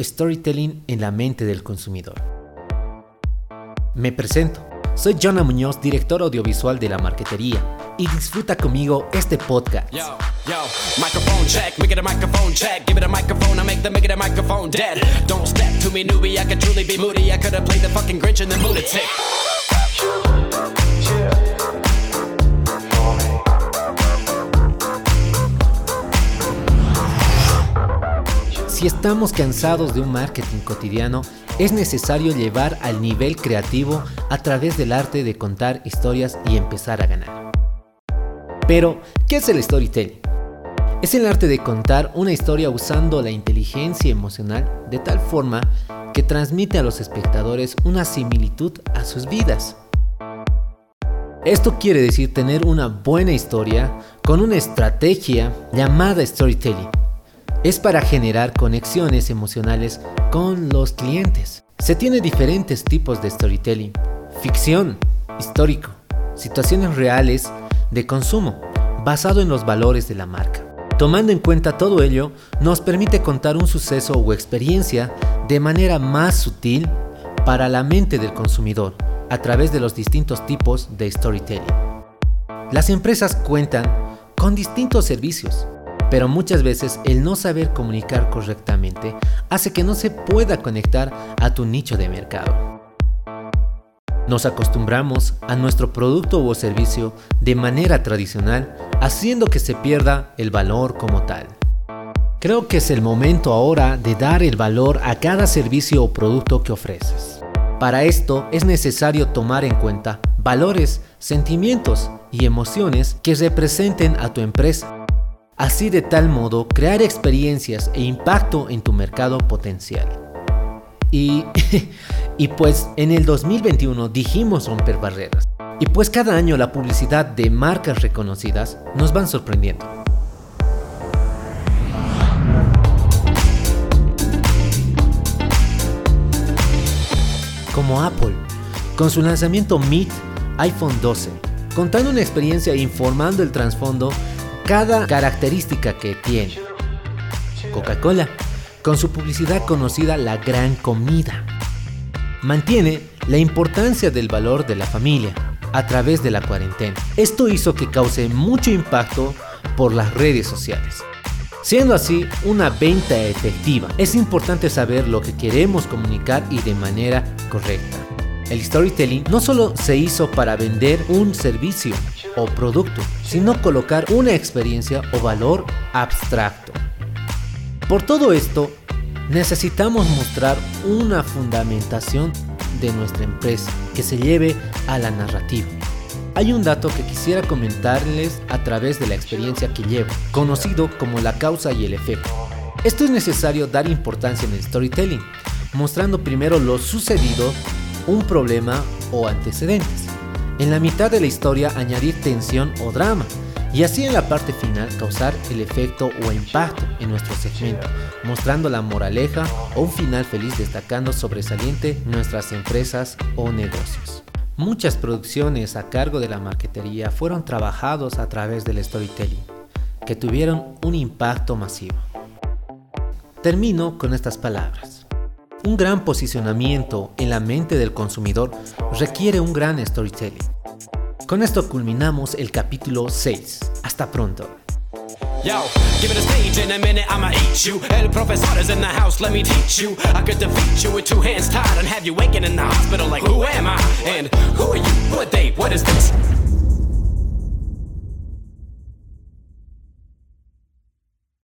Storytelling en la mente del consumidor. Me presento. Soy Jonah Muñoz, director audiovisual de la marquetería, y disfruta conmigo este podcast. Yo, yo, microphone check, make it a microphone check, give it a microphone, I make the make it a microphone dead. Don't step to me, newbie, I could truly be moody, I could have played the fucking Grinch in the lunatic. Si estamos cansados de un marketing cotidiano, es necesario llevar al nivel creativo a través del arte de contar historias y empezar a ganar. Pero, ¿qué es el storytelling? Es el arte de contar una historia usando la inteligencia emocional de tal forma que transmite a los espectadores una similitud a sus vidas. Esto quiere decir tener una buena historia con una estrategia llamada storytelling es para generar conexiones emocionales con los clientes. Se tiene diferentes tipos de storytelling. Ficción, histórico, situaciones reales de consumo, basado en los valores de la marca. Tomando en cuenta todo ello, nos permite contar un suceso o experiencia de manera más sutil para la mente del consumidor a través de los distintos tipos de storytelling. Las empresas cuentan con distintos servicios pero muchas veces el no saber comunicar correctamente hace que no se pueda conectar a tu nicho de mercado. Nos acostumbramos a nuestro producto o servicio de manera tradicional, haciendo que se pierda el valor como tal. Creo que es el momento ahora de dar el valor a cada servicio o producto que ofreces. Para esto es necesario tomar en cuenta valores, sentimientos y emociones que representen a tu empresa así de tal modo crear experiencias e impacto en tu mercado potencial. Y, y pues en el 2021 dijimos romper barreras. Y pues cada año la publicidad de marcas reconocidas nos van sorprendiendo. Como Apple, con su lanzamiento Meet iPhone 12, contando una experiencia informando el trasfondo cada característica que tiene. Coca-Cola, con su publicidad conocida La Gran Comida, mantiene la importancia del valor de la familia a través de la cuarentena. Esto hizo que cause mucho impacto por las redes sociales. Siendo así una venta efectiva, es importante saber lo que queremos comunicar y de manera correcta. El storytelling no solo se hizo para vender un servicio, o producto, sino colocar una experiencia o valor abstracto. Por todo esto, necesitamos mostrar una fundamentación de nuestra empresa que se lleve a la narrativa. Hay un dato que quisiera comentarles a través de la experiencia que llevo, conocido como la causa y el efecto. Esto es necesario dar importancia en el storytelling, mostrando primero lo sucedido, un problema o antecedentes en la mitad de la historia añadir tensión o drama y así en la parte final causar el efecto o impacto en nuestro segmento, mostrando la moraleja o un final feliz destacando sobresaliente nuestras empresas o negocios. Muchas producciones a cargo de la marquetería fueron trabajados a través del storytelling, que tuvieron un impacto masivo. Termino con estas palabras. Un gran posicionamiento en la mente del consumidor requiere un gran storytelling. Con esto culminamos el capítulo 6. Hasta pronto. Yo, give it a stage in a minute, I'ma eat you. El professor is in the house, let me teach you. I could defeat you with two hands tied and have you waking in the hospital like, who am I?